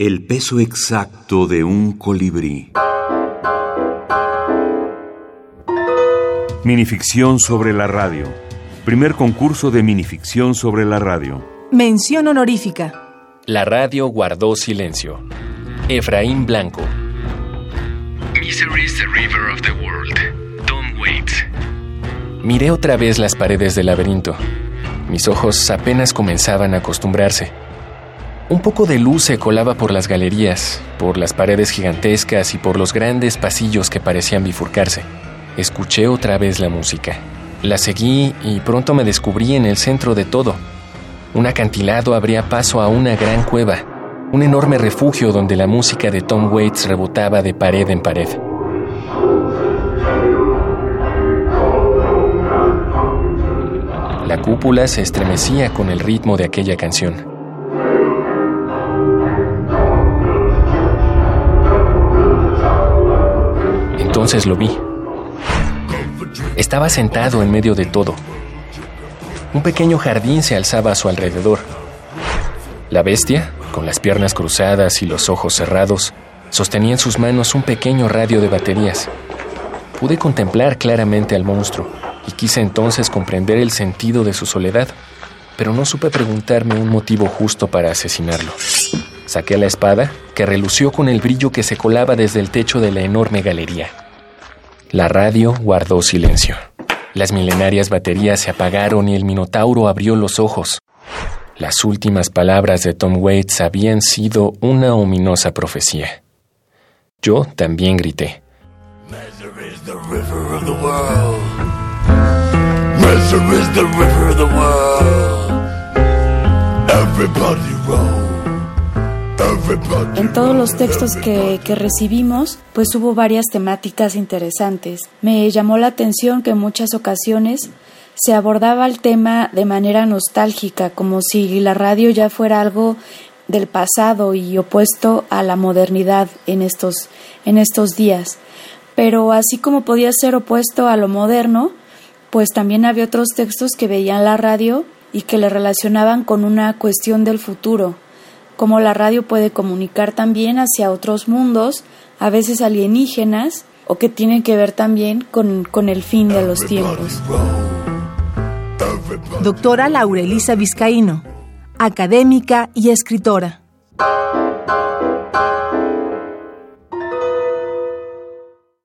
El peso exacto de un colibrí. Minificción sobre la radio. Primer concurso de minificción sobre la radio. Mención honorífica. La radio guardó silencio. Efraín Blanco. Misery is the river of the world. Tom Waits. Miré otra vez las paredes del laberinto. Mis ojos apenas comenzaban a acostumbrarse. Un poco de luz se colaba por las galerías, por las paredes gigantescas y por los grandes pasillos que parecían bifurcarse. Escuché otra vez la música. La seguí y pronto me descubrí en el centro de todo. Un acantilado abría paso a una gran cueva, un enorme refugio donde la música de Tom Waits rebotaba de pared en pared. La cúpula se estremecía con el ritmo de aquella canción. Entonces lo vi. Estaba sentado en medio de todo. Un pequeño jardín se alzaba a su alrededor. La bestia, con las piernas cruzadas y los ojos cerrados, sostenía en sus manos un pequeño radio de baterías. Pude contemplar claramente al monstruo y quise entonces comprender el sentido de su soledad, pero no supe preguntarme un motivo justo para asesinarlo. Saqué la espada, que relució con el brillo que se colaba desde el techo de la enorme galería. La radio guardó silencio. Las milenarias baterías se apagaron y el Minotauro abrió los ojos. Las últimas palabras de Tom Waits habían sido una ominosa profecía. Yo también grité. En todos los textos que, que, recibimos, pues hubo varias temáticas interesantes. Me llamó la atención que en muchas ocasiones se abordaba el tema de manera nostálgica, como si la radio ya fuera algo del pasado y opuesto a la modernidad en estos, en estos días. Pero así como podía ser opuesto a lo moderno, pues también había otros textos que veían la radio y que le relacionaban con una cuestión del futuro, cómo la radio puede comunicar también hacia otros mundos, a veces alienígenas, o que tienen que ver también con, con el fin de los tiempos. Doctora Laurelisa Vizcaíno, académica y escritora.